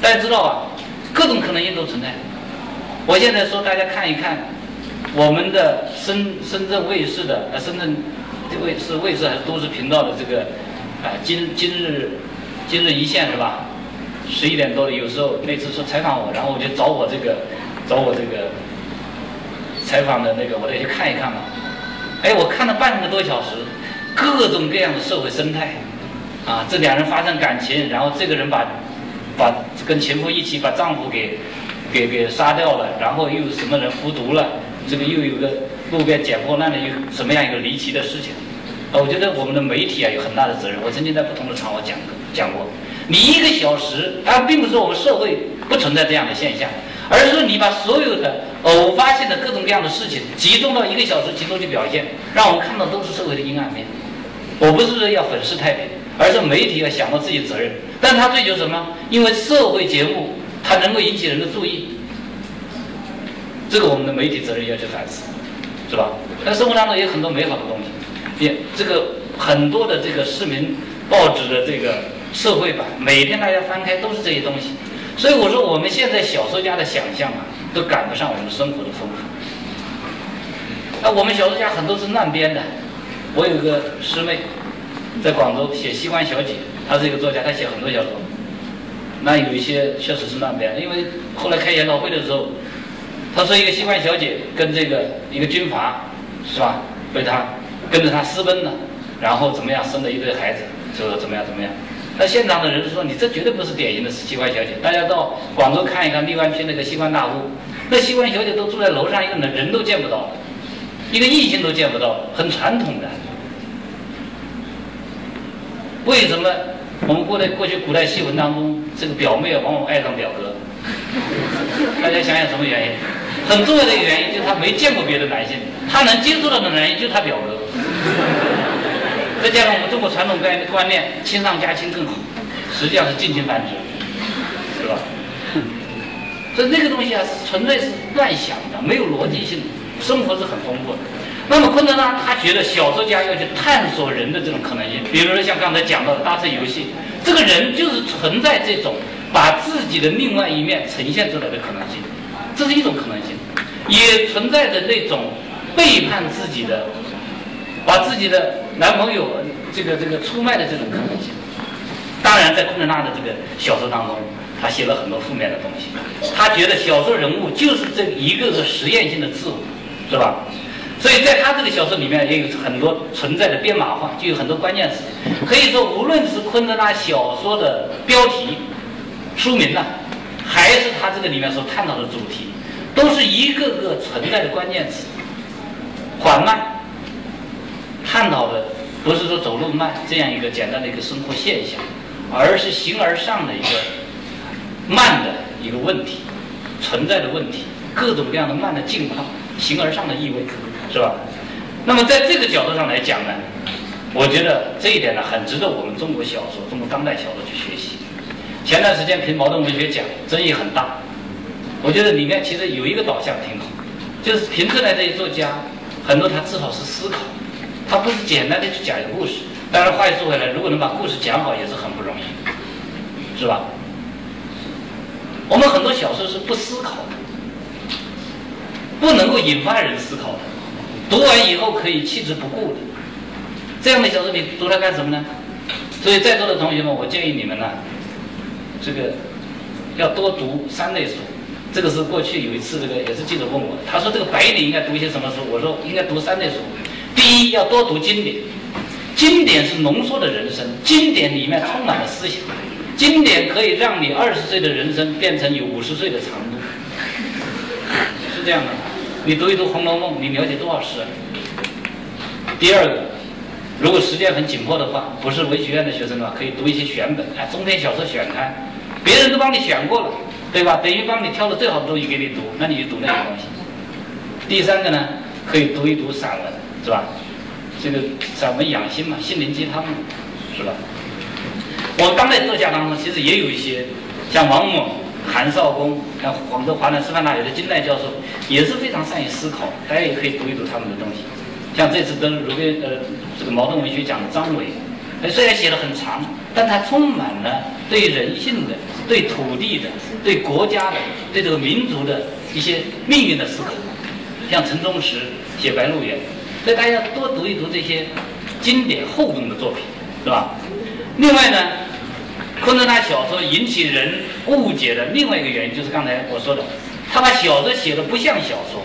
大家知道啊，各种可能性都存在。我现在说大家看一看，我们的深深圳卫视的呃深圳卫是卫视还是都市频道的这个。啊，今今日今日一线是吧？十一点多，有时候那次说采访我，然后我就找我这个找我这个采访的那个，我得去看一看嘛。哎，我看了半个多小时，各种各样的社会生态啊，这两人发生感情，然后这个人把把跟情夫一起把丈夫给给给杀掉了，然后又什么人服毒了，这个又有个路边捡破烂的又什么样一个离奇的事情。啊，我觉得我们的媒体啊有很大的责任。我曾经在不同的场合讲，讲过，你一个小时，啊，并不是我们社会不存在这样的现象，而是说你把所有的偶发性的各种各样的事情集中到一个小时集中去表现，让我们看到都是社会的阴暗面。我不是说要粉饰太平，而是媒体要想到自己的责任。但他追求什么？因为社会节目它能够引起人的注意，这个我们的媒体责任要去反思，是吧？但生活当中也有很多美好的东西。这个很多的这个市民报纸的这个社会版，每天大家翻开都是这些东西，所以我说我们现在小说家的想象啊，都赶不上我们生活的丰富。那我们小说家很多是乱编的，我有个师妹，在广州写《西关小姐》，她是一个作家，她写很多小说，那有一些确实是乱编，因为后来开研讨会的时候，她说一个西关小姐跟这个一个军阀，是吧，被他。跟着他私奔了，然后怎么样生了一堆孩子，就怎么样怎么样。那现场的人说：“你这绝对不是典型的西关小姐。”大家到广州看一看荔湾区那个西关大屋，那西关小姐都住在楼上，一个人人都见不到，一个异性都见不到，很传统的。为什么我们过来过去古代戏文当中，这个表妹往往爱上表哥？大家想想什么原因？很重要的一个原因就是他没见过别的男性，他能接触到的男人就是他表哥。再加上我们中国传统观观念，亲上加亲更好，实际上是近亲繁殖，是吧？所以那个东西啊，纯粹是乱想的，没有逻辑性。生活是很丰富的。那么昆德拉他觉得小说家要去探索人的这种可能性，比如说像刚才讲到的搭车游戏，这个人就是存在这种把自己的另外一面呈现出来的可能性，这是一种可能性，也存在着那种背叛自己的。把自己的男朋友这个这个出卖的这种可能性，当然在昆德拉的这个小说当中，他写了很多负面的东西。他觉得小说人物就是这一个个实验性的自我，是吧？所以在他这个小说里面也有很多存在的编码化，就有很多关键词。可以说，无论是昆德拉小说的标题、书名呢，还是他这个里面所探讨的主题，都是一个个存在的关键词。缓慢，探讨的不是说走路慢这样一个简单的一个生活现象，而是形而上的一个慢的一个问题存在的问题，各种各样的慢的境况，形而上的意味，是吧？那么在这个角度上来讲呢，我觉得这一点呢，很值得我们中国小说、中国当代小说去学习。前段时间评茅盾文学奖，争议很大。我觉得里面其实有一个导向挺好，就是评出来这些作家，很多他至少是思考，他不是简单的去讲一个故事。当然话又说回来，如果能把故事讲好，也是很不容易，是吧？我们很多小说是不思考的，不能够引发人思考的。读完以后可以弃之不顾的，这样的小说你读它干什么呢？所以在座的同学们，我建议你们呢，这个要多读三类书。这个是过去有一次这个也是记者问我，他说这个白领应该读一些什么书？我说应该读三类书。第一要多读经典，经典是浓缩的人生，经典里面充满了思想，经典可以让你二十岁的人生变成有五十岁的长度，是这样的。你读一读《红楼梦》，你了解多少诗？第二个，如果时间很紧迫的话，不是文学院的学生的话，可以读一些选本，哎，中篇小说选刊，别人都帮你选过了，对吧？等于帮你挑了最好的东西给你读，那你就读那些东西。第三个呢，可以读一读散文，是吧？这个散文养心嘛，心灵鸡汤嘛，是吧？我们当代作家当中，其实也有一些像王蒙。韩少功，像广州华南师范大学的金奈教授，也是非常善于思考。大家也可以读一读他们的东西。像这次得鲁宾呃这个茅盾文学奖的张伟，虽然写的很长，但他充满了对人性的、对土地的、对国家的、对这个民族的一些命运的思考。像陈忠实写《白鹿原》，所以大家多读一读这些经典厚重的作品，是吧？另外呢？昆德拉小说引起人误解的另外一个原因，就是刚才我说的，他把小说写的不像小说。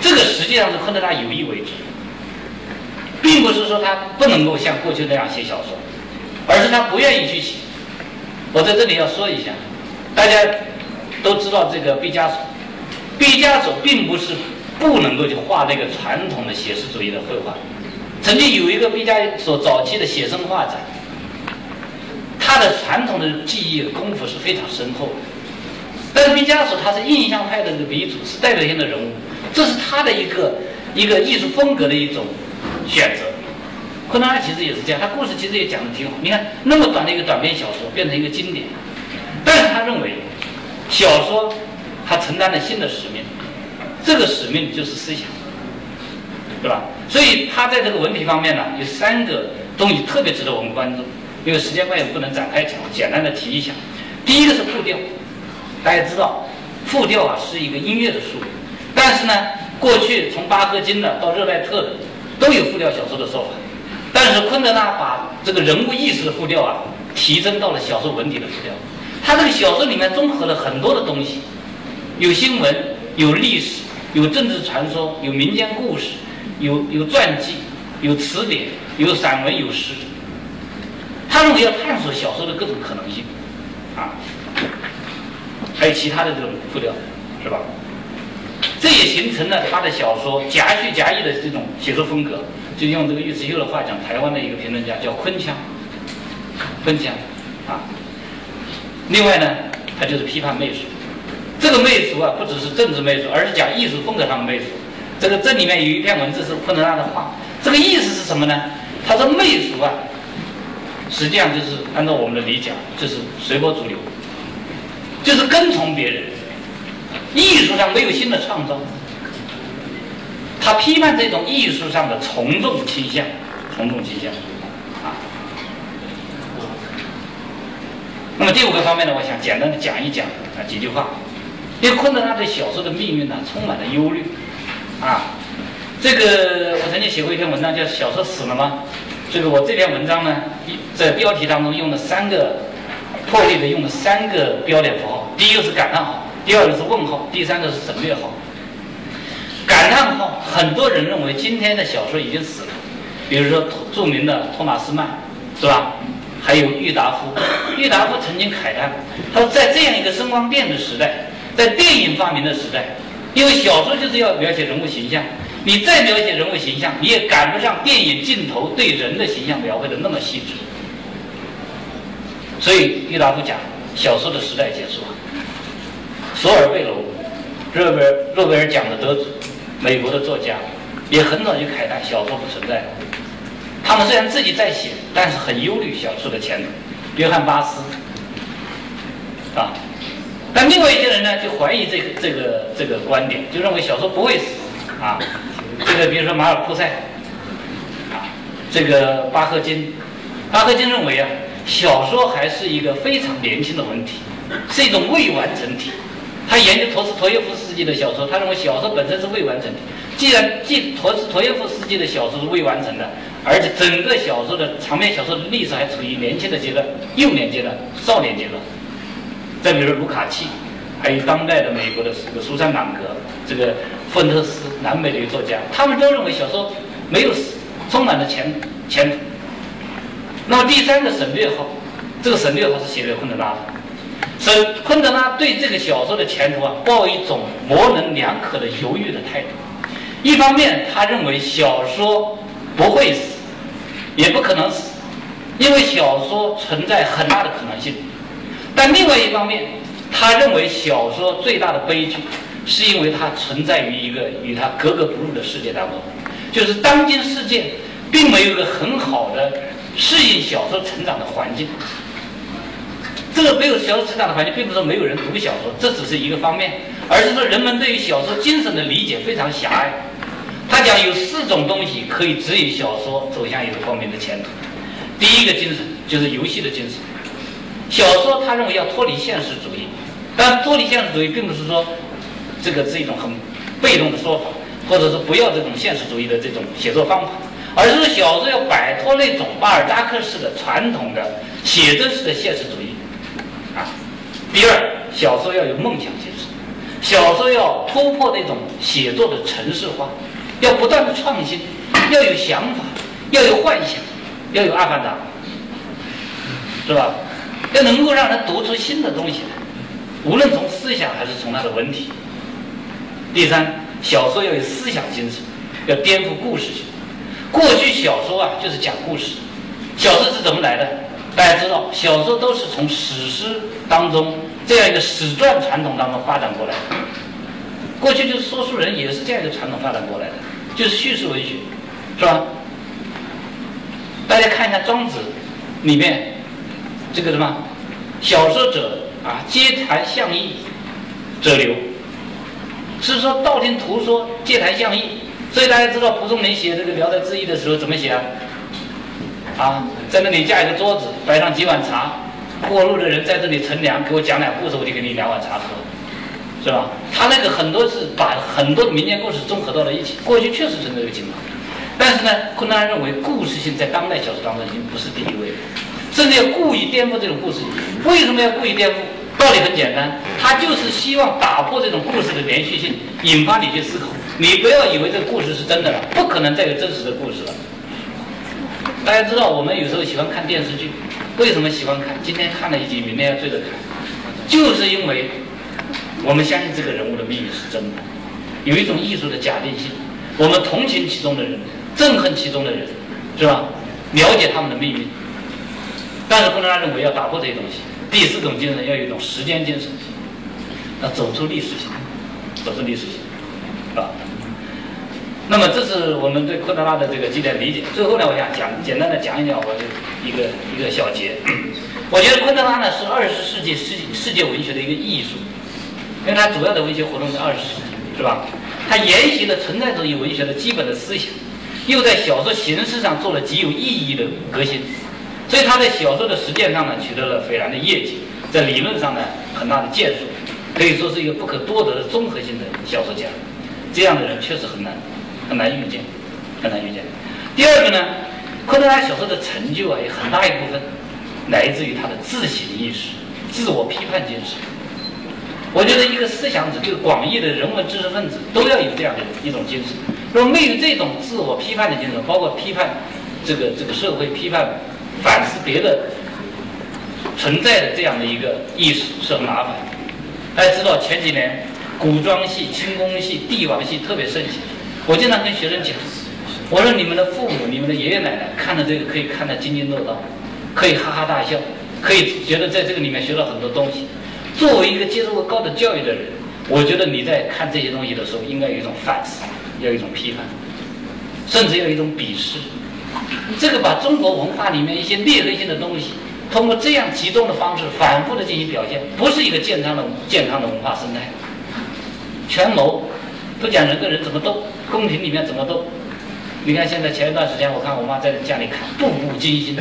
这个实际上是昆德拉有意为之，并不是说他不能够像过去那样写小说，而是他不愿意去写。我在这里要说一下，大家都知道这个毕加索，毕加索并不是不能够去画那个传统的写实主义的绘画。曾经有一个毕加索早期的写生画展。他的传统的技艺功夫是非常深厚的，但是毕加索他是印象派的鼻祖，是代表性的人物，这是他的一个一个艺术风格的一种选择。昆德拉其实也是这样，他故事其实也讲的挺好。你看那么短的一个短篇小说变成一个经典，但是他认为小说他承担了新的使命，这个使命就是思想，对吧？所以他在这个文体方面呢，有三个东西特别值得我们关注。因为时间关系不能展开讲，简单的提一下。第一个是复调，大家知道，复调啊是一个音乐的术语，但是呢，过去从巴赫、金的到热赖特的都有复调小说的说法，但是昆德拉把这个人物意识的复调啊提升到了小说文体的复调。他这个小说里面综合了很多的东西，有新闻，有历史，有政治传说，有民间故事，有有传记，有词典，有散文，有诗。他认为要探索小说的各种可能性，啊，还有其他的这种副调，是吧？这也形成了他的小说夹叙夹议的这种写作风格。就用这个尉迟秀的话讲，台湾的一个评论家叫“昆腔”，昆腔，啊。另外呢，他就是批判媚俗。这个媚俗啊，不只是政治媚俗，而是讲艺术风格上的媚俗。这个这里面有一篇文字是昆德拉的话，这个意思是什么呢？他说媚俗啊。实际上就是按照我们的理解，就是随波逐流，就是跟从别人。艺术上没有新的创造，他批判这种艺术上的从众倾向，从众倾向啊。那么第五个方面呢，我想简单的讲一讲啊几句话。因为昆德拉对小说的命运呢充满了忧虑啊。这个我曾经写过一篇文章，叫《小说死了吗》。这个我这篇文章呢，在标题当中用了三个破例的用了三个标点符号，第一个是感叹号，第二个是问号，第三个是省略号。感叹号，很多人认为今天的小说已经死了，比如说著名的托马斯曼，是吧？还有郁达夫，郁达夫曾经慨叹，他说在这样一个声光电的时代，在电影发明的时代，因为小说就是要描写人物形象，你再描写人物形象，你也赶不上电影镜头对人的形象描绘的那么细致。所以郁达夫讲，小说的时代结束了。索尔贝罗，诺贝尔诺贝尔奖的得主，美国的作家，也很早就慨叹小说不存在了。他们虽然自己在写，但是很忧虑小说的前途。约翰巴斯，啊，但另外一些人呢，就怀疑这个这个这个观点，就认为小说不会死，啊，这个比如说马尔库塞，啊，这个巴赫金，巴赫金认为啊，小说还是一个非常年轻的文体，是一种未完成体。他研究陀思妥耶夫斯基的小说，他认为小说本身是未完成体。既然既陀思妥耶夫斯基的小说是未完成的，而且整个小说的长篇小说的历史还处于年轻的阶段、幼年阶段、少年阶段。再比如卢卡契，还有当代的美国的这个苏珊·朗格，这个芬特斯，南美的一个作家，他们都认为小说没有，充满了前前途。那么第三个省略号，这个省略号是写给昆德拉的。昆德拉对这个小说的前途啊，抱一种模棱两可的犹豫的态度。一方面，他认为小说不会死，也不可能死，因为小说存在很大的可能性；但另外一方面，他认为小说最大的悲剧，是因为它存在于一个与它格格不入的世界当中，就是当今世界并没有一个很好的适应小说成长的环境。这个没有小说成长的环境，并不是说没有人读小说，这只是一个方面，而是说人们对于小说精神的理解非常狭隘。他讲有四种东西可以指引小说走向一个光明的前途。第一个精神就是游戏的精神。小说他认为要脱离现实主义，但脱离现实主义并不是说这个是一种很被动的说法，或者是不要这种现实主义的这种写作方法，而是说小说要摆脱那种巴尔扎克式的传统的写真式的现实主义。啊第二，小说要有梦想精神，小说要突破那种写作的程式化，要不断的创新，要有想法，要有幻想，要有阿凡达，是吧？要能够让人读出新的东西来，无论从思想还是从他的文体。第三，小说要有思想精神，要颠覆故事性。过去小说啊就是讲故事，小说是怎么来的？大家知道，小说都是从史诗当中这样一个史传传统当中发展过来的。过去就是说书人也是这样一个传统发展过来的，就是叙事文学，是吧？大家看一下《庄子》里面这个什么，小说者啊，皆谈象意者流，是说道听途说，皆谈象意。所以大家知道蒲松龄写这个《聊斋志异》的时候怎么写啊？啊，在那里架一个桌子，摆上几碗茶，过路的人在这里乘凉，给我讲两故事，我就给你两碗茶喝，是吧？他那个很多是把很多民间故事综合到了一起。过去确实存在这个情况，但是呢，昆德拉认为故事性在当代小说当中已经不是第一位了，甚至要故意颠覆这种故事。为什么要故意颠覆？道理很简单，他就是希望打破这种故事的连续性，引发你去思考。你不要以为这个故事是真的了，不可能再有真实的故事了。大家知道，我们有时候喜欢看电视剧，为什么喜欢看？今天看了一集，明天要追着看，就是因为我们相信这个人物的命运是真的，有一种艺术的假定性。我们同情其中的人，憎恨其中的人，是吧？了解他们的命运。但是昆德拉认为要打破这些东西。第四种精神要有一种时间精神，要走出历史性，走出历史性，是吧？那么这是我们对昆德拉的这个基点理解。最后呢，我想讲简单的讲一讲我的一个一个小结。我觉得昆德拉呢是二十世纪世世界文学的一个艺术，因为他主要的文学活动在二十世纪，是吧？他沿袭了存在主义文学的基本的思想，又在小说形式上做了极有意义的革新，所以他在小说的实践上呢取得了斐然的业绩，在理论上呢很大的建树，可以说是一个不可多得的综合性的小说家。这样的人确实很难。很难遇见，很难遇见。第二个呢，昆德拉小说的成就啊，有很大一部分来自于他的自省意识、自我批判精神。我觉得一个思想者，就是广义的人文知识分子，都要有这样的一种精神。那么没有这种自我批判的精神，包括批判这个这个社会、批判反思别的存在的这样的一个意识，是很麻烦。大家知道前几年古装戏、清宫戏、帝王戏特别盛行。我经常跟学生讲，我说你们的父母、你们的爷爷奶奶看了这个可以看得津津乐道，可以哈哈大笑，可以觉得在这个里面学到很多东西。作为一个接受过高等教育的人，我觉得你在看这些东西的时候，应该有一种反思，要有一种批判，甚至要有一种鄙视。这个把中国文化里面一些劣根性的东西，通过这样集中的方式反复的进行表现，不是一个健康的健康的文化生态。权谋，都讲人跟人怎么斗，宫廷里面怎么斗。你看现在前一段时间，我看我妈在家里看，步步惊心，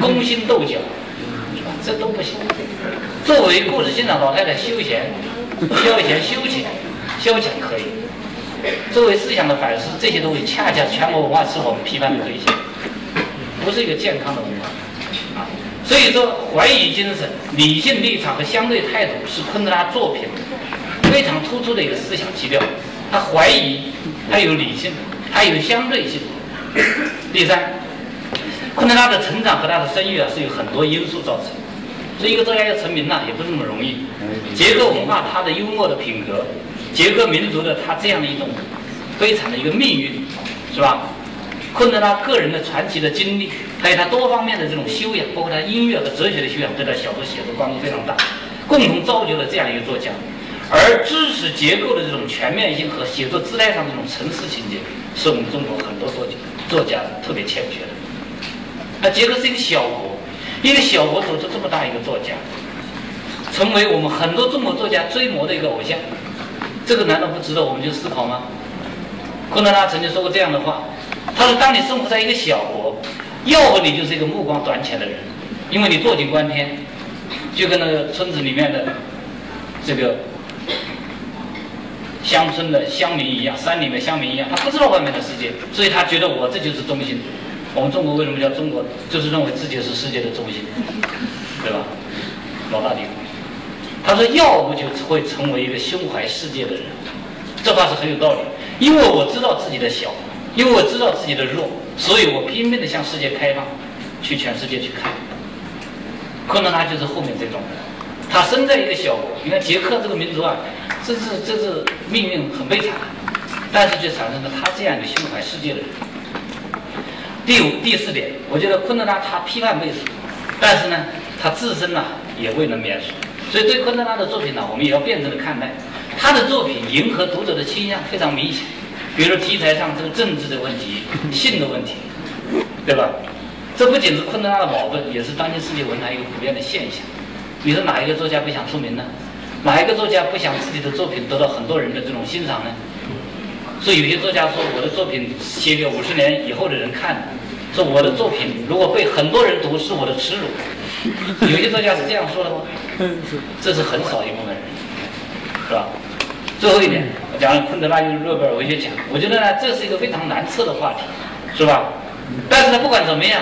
攻心斗角，这都不行。作为故事欣赏老太太休闲、消闲、休闲、消遣可以；作为思想的反思，这些东西恰恰是全国文化是我们批判的对象，不是一个健康的文化啊。所以说，怀疑精神、理性立场和相对态度是昆德拉作品非常突出的一个思想基调。他怀疑，他有理性，他有相对性。第三，昆德拉的成长和他的声誉啊，是有很多因素造成。所以，一个作家要成名呐，也不是那么容易。捷克文化他的幽默的品格，捷克民族的他这样的一种悲惨的一个命运，是吧？困在他个人的传奇的经历，还有他多方面的这种修养，包括他音乐和哲学的修养，对他小说写作帮助非常大，共同造就了这样一个作家。而知识结构的这种全面性和写作姿态上这种层次情节，是我们中国很多作家作家特别欠缺的。那捷克是一个小国，一个小国组织这么大一个作家，成为我们很多中国作家追魔的一个偶像，这个难道不值得我们去思考吗？昆德拉曾经说过这样的话。他说：“当你生活在一个小国，要不你就是一个目光短浅的人，因为你坐井观天，就跟那个村子里面的这个乡村的乡民一样，山里的乡民一样，他不知道外面的世界，所以他觉得我这就是中心。我们中国为什么叫中国？就是认为自己是世界的中心，对吧？老大弟，他说要不就会成为一个胸怀世界的人，这话是很有道理，因为我知道自己的小。”因为我知道自己的弱，所以我拼命的向世界开放，去全世界去看。昆德拉就是后面这种人，他生在一个小国，你看捷克这个民族啊，这是这是命运很悲惨，但是却产生了他这样一个胸怀世界的人。第五、第四点，我觉得昆德拉他批判媚俗，但是呢，他自身呢也未能免俗，所以对昆德拉的作品呢，我们也要辩证的看待。他的作品迎合读者的倾向非常明显。比如题材上这个政治的问题、性的问题，对吧？这不仅是昆德拉的毛病，也是当今世界文坛一个普遍的现象。你说哪一个作家不想出名呢？哪一个作家不想自己的作品得到很多人的这种欣赏呢？所以有些作家说，我的作品写给五十年以后的人看，说我的作品如果被很多人读，是我的耻辱。有些作家是这样说的吗？这是很少一部分人，是吧？最后一点，我讲昆德拉就是诺贝尔文学奖，我觉得呢，这是一个非常难测的话题，是吧？但是呢，不管怎么样，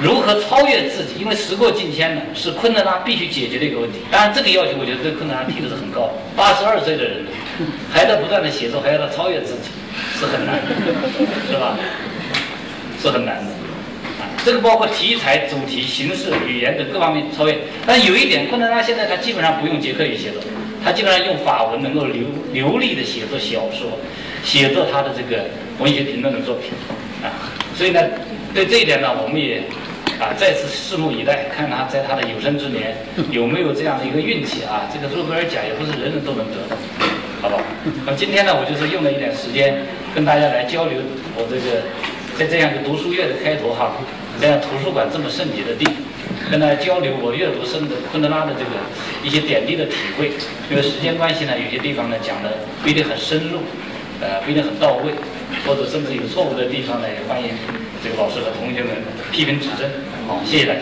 如何超越自己，因为时过境迁呢，是昆德拉必须解决的一个问题。当然，这个要求我觉得对昆德拉提的是很高。八十二岁的人，还在不断的写作，还要他超越自己，是很难的，是吧？是很难的。啊，这个包括题材、主题、形式、语言等各方面超越。但有一点，昆德拉现在他基本上不用捷克语写作。他基本上用法文能够流流利的写作小说，写作他的这个文学评论的作品，啊，所以呢，对这一点呢，我们也啊再次拭目以待，看他在他的有生之年 有没有这样的一个运气啊。这个诺贝尔奖也不是人人都能得的，好吧？那么今天呢，我就是用了一点时间跟大家来交流我这个在这样一个读书月的开头哈，在图书馆这么圣洁的地。跟大家交流我阅读圣的昆德拉的这个一些点滴的体会，因为时间关系呢，有些地方呢讲的不一定很深入，呃，不一定很到位，或者甚至有错误的地方呢，也欢迎这个老师和同学们批评指正。好，谢谢大家。